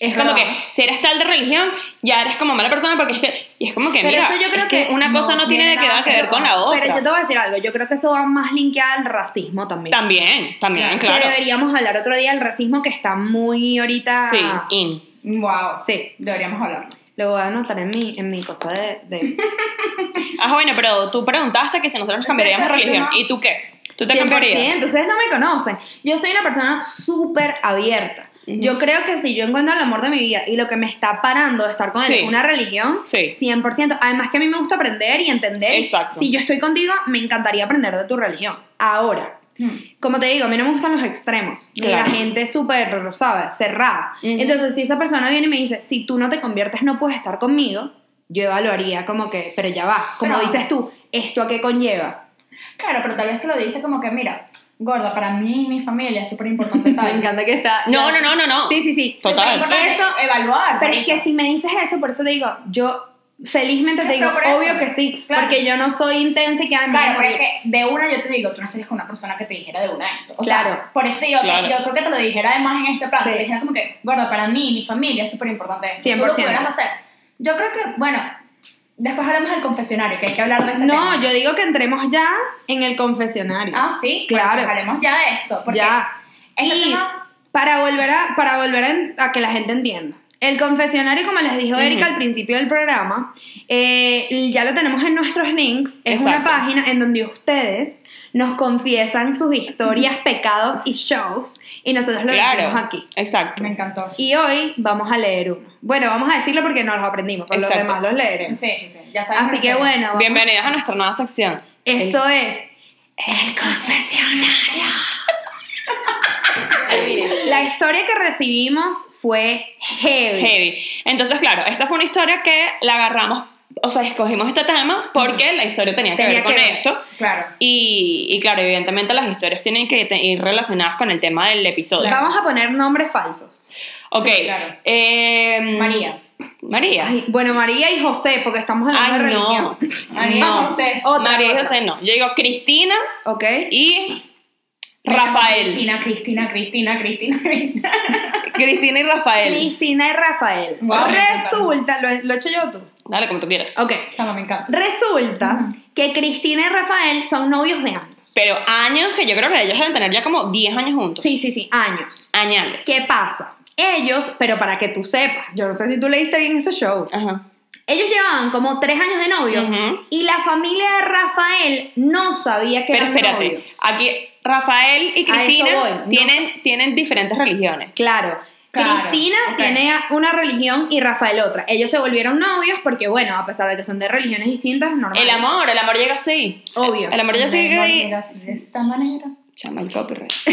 Es como que si eres tal de religión, ya eres como mala persona porque es que... Y es como que, Pero mira, eso yo creo es que, que una cosa no no tiene tiene que nada ver, que ver con la otra. Pero yo te voy a decir algo, yo creo que eso va más linkeado al racismo también. También, también, Claro. Que deberíamos hablar otro día del racismo que está muy ahorita. Sí, in. Wow. Sí. Deberíamos hablarlo. Lo voy a anotar en mi, en mi cosa de. de *laughs* Ah, bueno, pero tú preguntaste que si nosotros nos cambiaríamos de Exacto, religión. no. ¿Y tú qué? ¿Tú te 100%, cambiarías? Ustedes no me conocen. Yo soy una persona súper abierta. Yo creo que si yo encuentro el amor de mi vida y lo que me está parando de estar con él Sí. es una religión, Sí. 100%. Además que a mí me gusta aprender y entender. Exacto. Si yo estoy contigo, me encantaría aprender de tu religión. Ahora, Hmm. como te digo, a mí no me gustan los extremos. Claro. la gente súper, ¿sabes? Cerrada. Ujú. Entonces, si esa persona viene y me dice, si tú no te conviertes, no puedes estar conmigo, yo evaluaría como que, pero ya va. Como Pero- dices tú, ¿esto a qué conlleva? Claro, pero tal vez te lo dice como que, mira, gorda, para mí y mi familia es súper importante tal. *laughs* Me encanta que está. No, no, no, no, no. Sí, sí, sí. Total. Eso- evaluar. Pero es que si me dices eso, por eso te digo, yo felizmente te digo, obvio que sí, claro. porque yo no soy intensa y que Claro, pero es que de una yo te digo, tú no estarías con una persona que te dijera de una esto. O Claro. sea, por eso te digo, Claro. yo creo que te lo dijera además en este plan. Sí. Te dijera como que, gordo, para mí y mi familia es súper importante eso. 100%. Tú lo pudieras hacer. Yo creo que, bueno, después hablamos del confesionario, que hay que hablar de ese No, tema. yo digo que entremos ya en el confesionario. Ah, sí, Claro. Bueno, pues hablemos ya de esto. Porque ya. este Y tema- para volver, a, para volver a, en- a que la gente entienda. El confesionario, como les dijo Erika al principio del programa, eh, ya lo tenemos en nuestros links. Es una Exacto. página en donde ustedes nos confiesan sus historias, pecados y shows y nosotros lo Claro. decimos aquí. Exacto. me encantó. Y hoy vamos a leer uno. Bueno, vamos a decirlo porque no los aprendimos, los Exacto. demás los leeremos. Sí, sí, sí. Ya sabes Así que bueno, vamos- Bienvenidas a nuestra nueva sección. esto es el confesionario. *laughs* La historia que recibimos fue heavy. Heavy. Entonces, claro, esta fue una historia que la agarramos, o sea, escogimos este tema porque la historia tenía que Tenía ver con que esto. Claro. Y, y claro, evidentemente las historias tienen que ir relacionadas con el tema del episodio. Vamos a poner nombres falsos. Ok. Sí, claro. em, María. María. Ay, bueno, María y José, porque estamos Ay, de no. religión. María No. José. Otra, María y. José no. Yo digo Cristina Ok. y Rafael. Cristina, Cristina, Cristina, Cristina, Cristina. *laughs* Cristina y Rafael. Cristina y Rafael. Wow, Resulta, ¿lo, lo he hecho yo tú? Dale, como tú quieras. Ok. Chama, me encanta. Resulta que Cristina y Rafael son novios de años. Pero años que yo creo que ellos deben tener ya como 10 años juntos. Sí, sí, sí, años. Añales. ¿Qué pasa? Ellos, pero para que tú sepas, yo no sé si tú leíste bien ese show. Ajá. Ellos llevaban como tres años de novio Ujú. y la familia de Rafael no sabía que Pero eran espérate, novios. aquí Rafael y Cristina no tienen, tienen diferentes religiones. Claro. Claro, Cristina tiene una religión y Rafael otra. Ellos se volvieron novios porque, bueno, a pesar de que son de religiones distintas, normal. El amor, el amor llega así. Obvio. El amor ya sigue ahí. Mira, así, de esta manera. Chama, el copyright. *laughs*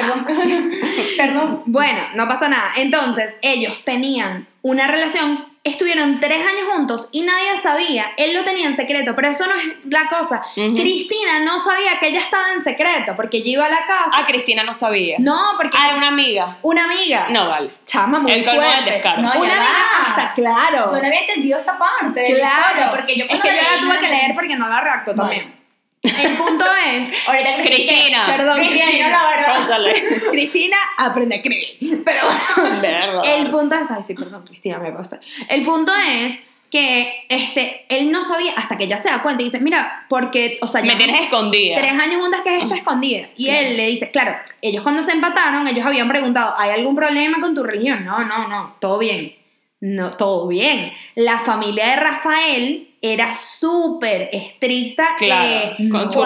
Ah, perdón, *laughs* perdón. Bueno, no pasa nada. Entonces, ellos tenían una relación, estuvieron tres años juntos y nadie sabía. Él lo tenía en secreto, pero eso no es la cosa. Cristina no sabía que ella estaba en secreto porque ella iba a la casa. Ah, Cristina no sabía. No, porque Ah, una amiga. una amiga. No, vale. Chama, muy El colmo del fuerte. descaro. No, una amiga hasta, claro. Yo no había entendido esa parte Claro, historia, porque yo es que yo la tuve que leer porque no la Vale. también. El punto es, *laughs* Ahorita Cristina. perdón, Cristina, la verdad. *laughs* Cristina aprende a escribir. Pero el punto es, ay sí, perdón, Cristina, me pasa. El punto es que este, él no sabía hasta que ella se da cuenta y dice, mira, porque, o sea, Me tienes escondida. tres años juntas que es esta escondida. Y él le dice, claro, ellos cuando se empataron, ellos habían preguntado, ¿hay algún problema con tu religión? No, no, no, todo bien. No, todo bien. La familia de Rafael era súper estricta Claro, eh, con su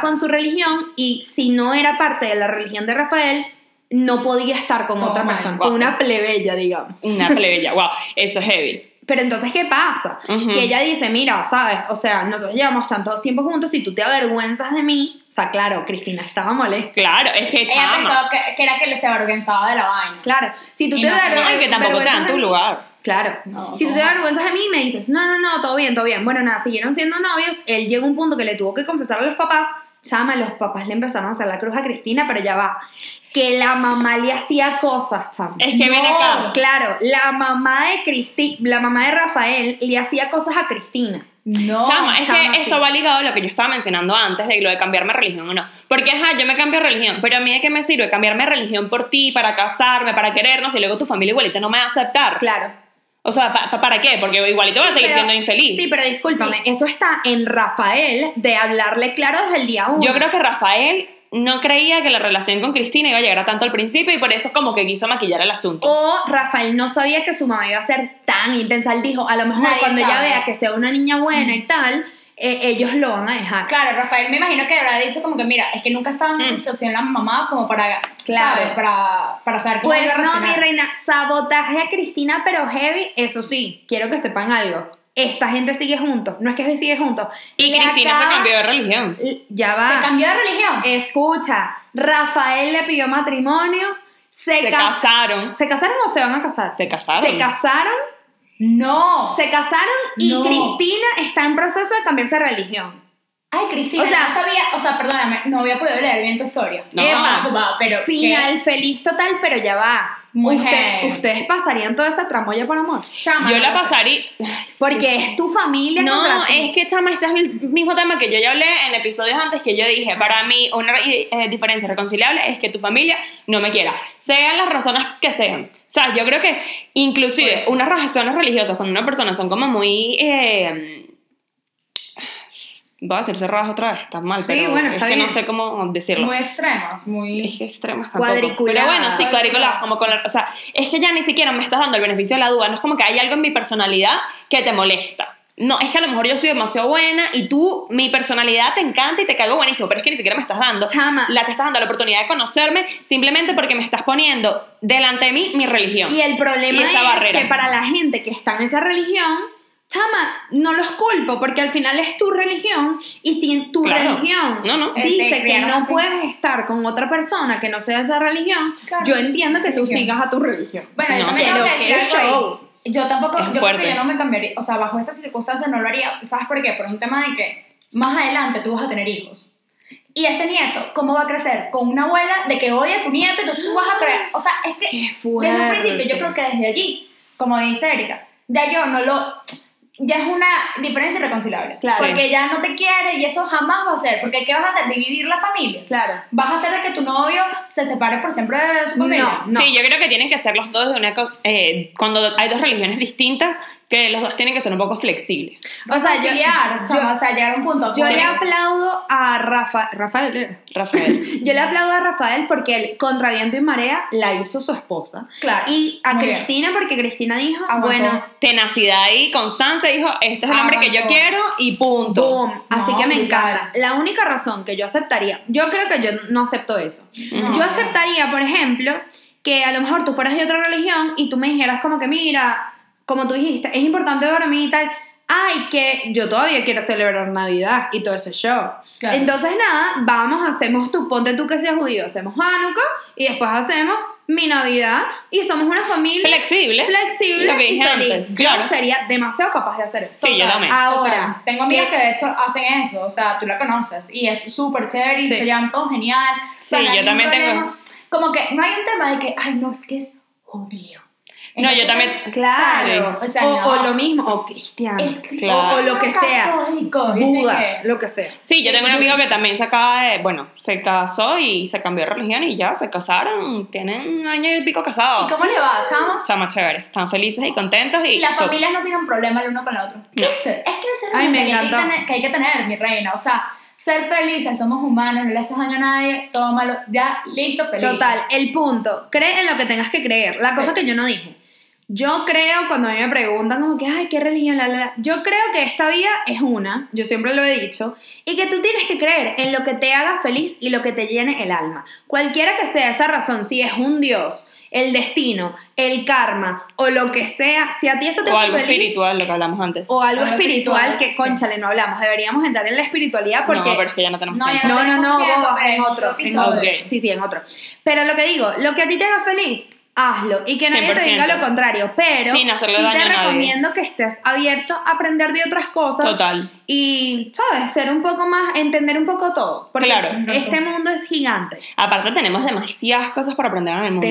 con su religión y si no era parte de la religión de Rafael, no podía estar con Todo otra persona, guau. con una plebeya, digamos. Una *laughs* plebeya. Wow, eso es heavy. Pero entonces, ¿qué pasa? Ujú. Que ella dice, mira, ¿sabes? O sea, nosotros llevamos tanto tiempo juntos, si tú te avergüenzas de mí, o sea, claro, Cristina estaba molesta. Claro, es que Ella chama. pensaba que, que era que le se avergonzaba de la vaina. Claro, si tú Y te no, avergüenzas- No, y que tampoco te de tu mí- lugar. Claro. No, si tú te avergüenzas de mí y me dices, no, no, no, todo bien, todo bien. Bueno, nada, siguieron siendo novios. Él llegó a un punto que le tuvo que confesar a los papás. Chama, los papás le empezaron a hacer la cruz a Cristina, pero ya va. Que la mamá le hacía cosas, chama. Es que ven No. acá. Claro, la mamá de Cristi, la mamá de Rafael le hacía cosas a Cristina. No. Chama, es chama, que esto va ligado a lo que yo estaba mencionando antes de lo de cambiarme de religión o no. Porque, ajá, yo me cambio de religión, pero a mí de qué me sirve cambiarme de religión por ti, para casarme, para querernos y luego tu familia igualito no me va a aceptar. Claro. O sea, ¿pa- pa- ¿para qué? Porque igualito vas a Sí, seguir pero- siendo infeliz. Sí, pero discúlpame, eso está en Rafael de hablarle claro desde el día uno. Yo creo que Rafael no creía que la relación con Cristina iba a llegar a tanto al principio y por eso como que quiso maquillar el asunto. O Rafael no sabía que su mamá iba a ser tan intensa. Él dijo, a lo mejor Nadie cuando ella vea que sea una niña buena y tal, eh, ellos lo van a dejar. Claro, Rafael me imagino que habrá dicho como que, mira, es que nunca estaba en esa Mm. situación la mamá como para, Claro. ¿sabes? Para, para saber cómo Pues iba a no, mi reina, sabotaje a Cristina, pero heavy, eso sí, quiero que sepan algo. Esta gente sigue juntos, no es que sigue juntos. y Le Cristina se acaba- cambió de religión. Ya va. ¿Se cambió de religión? Escucha, Rafael le pidió matrimonio, se, Se cas- casaron. ¿Se casaron o se van a casar? Se casaron. Se casaron, No. se casaron y No. Cristina está en proceso de cambiarse de religión. Ay, Cristina, O sea- no sabía, o sea, perdóname, no había podido leer bien tu historia. No. Epa, Va, pero Final feliz total, pero ya va. Muy Usted- ustedes pasaría toda esa tramoya por amor. Chama, Yo la pasaría. Porque es tu familia No, contra ti. es que chama, ese es el mismo tema que yo ya hablé en episodios antes que yo dije, para mí una eh, diferencia reconciliable es que tu familia no me quiera, sean las razones que sean. O sea, yo creo que inclusive unas razones religiosas cuando una persona son como muy... Eh, voy a decir cerradas otra vez, está mal, Sí, pero bueno, es que no sé cómo decirlo. Muy extremas, muy... Es que extremas tampoco. Cuadriculadas. Pero bueno, sí, cuadriculadas, como con la- O sea, es que ya ni siquiera me estás dando el beneficio de la duda. No es como que hay algo en mi personalidad que te molesta. No, es que a lo mejor yo soy demasiado buena y tú, mi personalidad te encanta y te caigo buenísimo, pero es que ni siquiera me estás dando. Chama. La te estás dando la oportunidad de conocerme simplemente porque me estás poniendo delante de mí mi religión. Y el problema Y esa es barrera. que para la gente que está en esa religión, chama, no los culpo porque al final es tu religión y si en tu Claro. religión No, no. dice Te que no así. puedes estar con otra persona que no sea esa religión, Claro. yo entiendo que tú Religión. sigas a tu religión. Bueno, yo No, también pero que decir show. ahí. Yo tampoco, Es yo creo que yo no me cambiaría, o sea, bajo esas circunstancias no lo haría, ¿sabes por qué? Por un tema de que más adelante tú vas a tener hijos. Y ese nieto, ¿cómo va a crecer? Con una abuela de que odia a tu nieto, entonces tú vas a creer, o sea, es que Qué desde un principio yo creo que desde allí, como dice Erika, ya yo no lo, ya es una diferencia irreconciliable. Claro. Porque ya no te quiere y eso jamás va a ser. Porque ¿qué vas a hacer? Dividir la familia. Claro. ¿Vas a hacer de que tu novio se separe por siempre de su familia? No. Sí, yo creo que tienen que ser los dos de una cosa. eh, cuando hay dos religiones distintas, que los dos tienen que ser un poco flexibles. O sea, yo, yo- o sea, llegar a un punto. yo le aplaudo a Rafa, Rafael. Rafael. *laughs* Yo le aplaudo a Rafael porque él, contra viento y marea, la hizo su esposa. Claro. Y a Muy bien. Cristina, porque Cristina dijo, Aguantó. bueno, Tenacidad y constancia dijo: Este es el hombre que yo quiero y punto. boom. Así No, que me encanta. La única razón que yo aceptaría, yo creo que yo no acepto eso. Yo aceptaría, por ejemplo, que a lo mejor tú fueras de otra religión y tú me dijeras como que, mira, como tú dijiste, es importante para mí y tal. Ay, que yo todavía quiero celebrar Navidad y todo ese show. Claro. Entonces, nada, vamos, hacemos tú, ponte tú que seas judío, hacemos Hanukkah y después hacemos mi Navidad y somos una familia Flexible. flexible Lo que y dije feliz. antes, Yo claro. sería demasiado capaz de hacer eso. Sí, yo también. Ahora, Total. tengo amigas que- de hecho hacen eso, o sea, tú la conoces y es súper chévere y Sí. se llevan todo genial. O sea, Sí, yo también tengo- problema. Como que no hay un tema de que, ay, no, es que es judío. No, yo también- Claro, Sí. O sea, o, no. o lo mismo, o cristiano, Es Claro. o, o lo que sea, católico, ¿viste Buda, que- lo que sea. Sí, yo tengo un amigo que también se acaba de, bueno, se casó y se cambió de religión y ya se casaron, tienen un año y pico ¿Y casados. cómo le va, chamo? Chama chévere, están felices y contentos y, Y las familias no tienen problema el uno con el otro. No. Es que ese es Ay, el me que hay, que encantó. tener, que hay que tener, mi reina. O sea, ser felices, somos humanos, no le haces daño a nadie, tómalo, ya, listo, feliz. Total, el punto, cree en lo que tengas que creer. La cosa Sí. que yo no dije. Yo creo, cuando a mí me preguntan como que, ay, ¿qué religión? La, la, la", Yo creo que esta vida es una, yo siempre lo he dicho, y que tú tienes que creer en lo que te haga feliz y lo que te llene el alma. Cualquiera que sea esa razón, si es un Dios, el destino, el karma o lo que sea, si a ti eso te O hace algo feliz, espiritual, lo que hablamos antes. o algo Algo espiritual, espiritual, que, sí. conchale, no hablamos. Deberíamos entrar en la espiritualidad porque... No, pero es que ya no tenemos No, tiempo. No, no, tiempo, en en otro, otro en episodio. otro. Ok. Sí, sí, en otro. Pero lo que digo, lo que a ti te haga feliz, hazlo. Y que nadie te 100%. diga lo contrario. Pero Sin sí daño te a nadie. recomiendo que estés abierto a aprender de otras cosas. Total. Y, ¿sabes? Ser un poco más, entender un poco todo. Porque Claro. este mundo es gigante. Aparte tenemos demasiadas cosas para aprender en el mundo.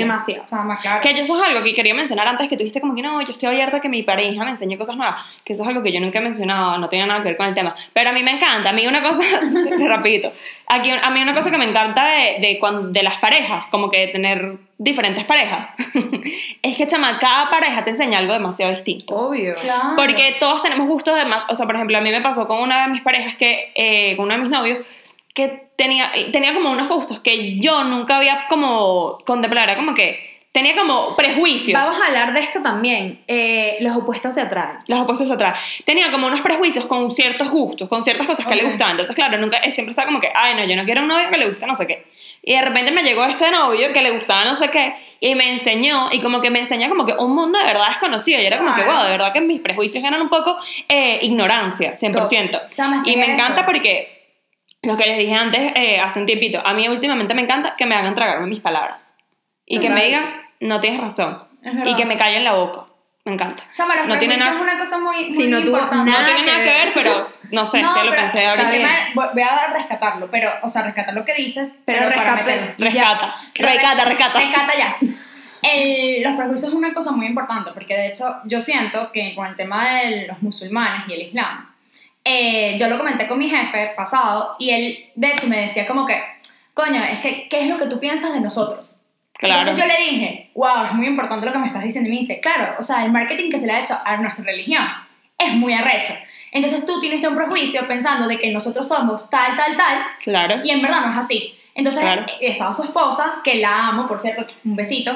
Claro. Que yo eso es algo que quería mencionar antes, que tú dijiste como que no, yo estoy abierta a que mi pareja me enseñe cosas nuevas, que eso es algo que yo nunca he mencionado, no tiene nada que ver con el tema, pero a mí me encanta, a mí una cosa, *laughs* rapidito, aquí, a mí una cosa que me encanta de, de, cuan- de las parejas, como que tener diferentes parejas, *laughs* es que chama, cada pareja te enseña algo demasiado distinto. Obvio. Claro. Porque todos tenemos gustos de más. O sea, por ejemplo, a mí me pasó con una de mis parejas que, eh, con uno de mis novios, que tenía, tenía como unos gustos que yo nunca había como contemplado. Como que tenía como prejuicios. Vamos a hablar de esto también. Eh, los opuestos se atraen. Los opuestos atrás. Tenía como unos prejuicios con ciertos gustos, con ciertas cosas que le gustaban. Entonces, claro, nunca, siempre estaba como que, ay, no, yo no quiero un novio que le guste no sé qué. Y de repente me llegó este novio que le gustaba no sé qué y me enseñó, y como que me enseñó como que un mundo de verdad desconocido. Y era como que, wow, de verdad que mis prejuicios eran un poco eh, ignorancia, 100%. Chama, es Y me encanta porque, lo que les dije antes, eh, hace un tiempito, a mí últimamente me encanta que me hagan tragarme mis palabras. Y que me digan, no tienes razón. Y que me callen la boca. Me encanta. Chama, los no tiene nada- es una cosa muy, muy Sí, no tuvo importante. nada no tiene nada que ver, pero no sé, No, que lo pero pensé ahorita. tema- voy a rescatarlo, pero, o sea, rescatar lo que dices, Pero para rescate-. Rescata, Pero rescata, rescata. Rescata ya. El- los prejuicios es una cosa muy importante porque de hecho yo siento que con el tema de los musulmanes y el islam, eh, yo lo comenté con mi jefe pasado y él de hecho me decía como que, coño, es que, ¿qué es lo que tú piensas de nosotros? Claro. Entonces yo le dije, wow, es muy importante lo que me estás diciendo. Y me dice, claro, o sea, el marketing que se le ha hecho a nuestra religión es muy arrecho. Entonces tú tienes un prejuicio pensando de que nosotros somos tal, tal, tal, Claro. y en verdad no es así. Entonces Claro. estaba su esposa, que la amo, por cierto, un besito,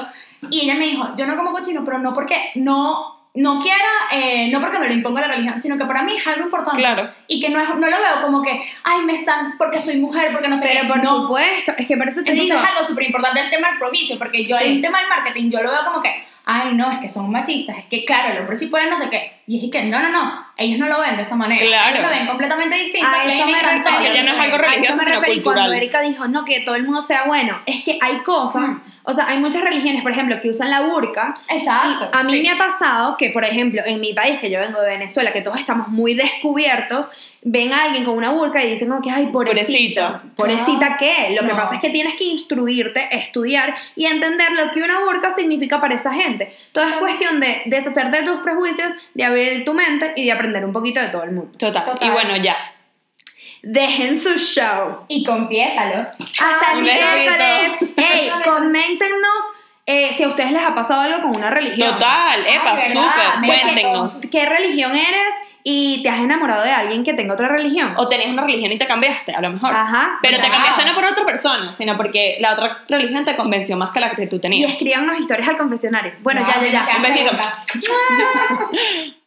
y ella me dijo, yo no como cochino, pero no porque no, no quiera, eh, no porque no le imponga la religión, sino que para mí es algo importante. Claro. Y que no, es, no lo veo como que, ay, me están, porque soy mujer, porque no sé Pero qué. por no. supuesto, es que por eso te Entonces digo. es algo súper importante el tema del provicio, porque yo Sí. el tema del marketing, yo lo veo como que, ay, no, es que son machistas, es que claro, el hombre sí puede no sé qué. Y es que, no, no, no, ellos no lo ven de esa manera. Claro. Ellos lo ven completamente distinto. A eso me. Que ya no es algo A eso religioso, me sino referí cultural. cuando Erika dijo, no, que todo el mundo sea bueno. Es que hay cosas, Mm. o sea, hay muchas religiones, por ejemplo, que usan la burka. Exacto. Y a mí sí. me ha pasado que, por ejemplo, en mi país, que yo vengo de Venezuela, que todos estamos muy descubiertos, ven a alguien con una burka y dicen como que, ay, pobrecita. Pobrecita. ¿Pobrecita qué? Lo que No. pasa es que tienes que instruirte, estudiar y entender lo que una burka significa para esa gente. Todo es cuestión de deshacerte de tus prejuicios, de abrir tu mente y de aprender un poquito de todo el mundo. Total. Total. Y bueno, ya. Dejen su show. Y confiésalo. Hasta el miércoles. Ey, *laughs* coméntenos eh, si a ustedes les ha pasado algo con una religión. Total, epa, súper. Cuéntenos. ¿Qué religión eres y te has enamorado de alguien que tenga otra religión? O tenías una religión y te cambiaste, a lo mejor. Ajá. Pero te cambiaste no por otra persona, sino porque la otra religión te convenció más que la que tú Y tenías. escriban historias al confesionario. Bueno, No, ya, ya, ya. Un besito. *laughs*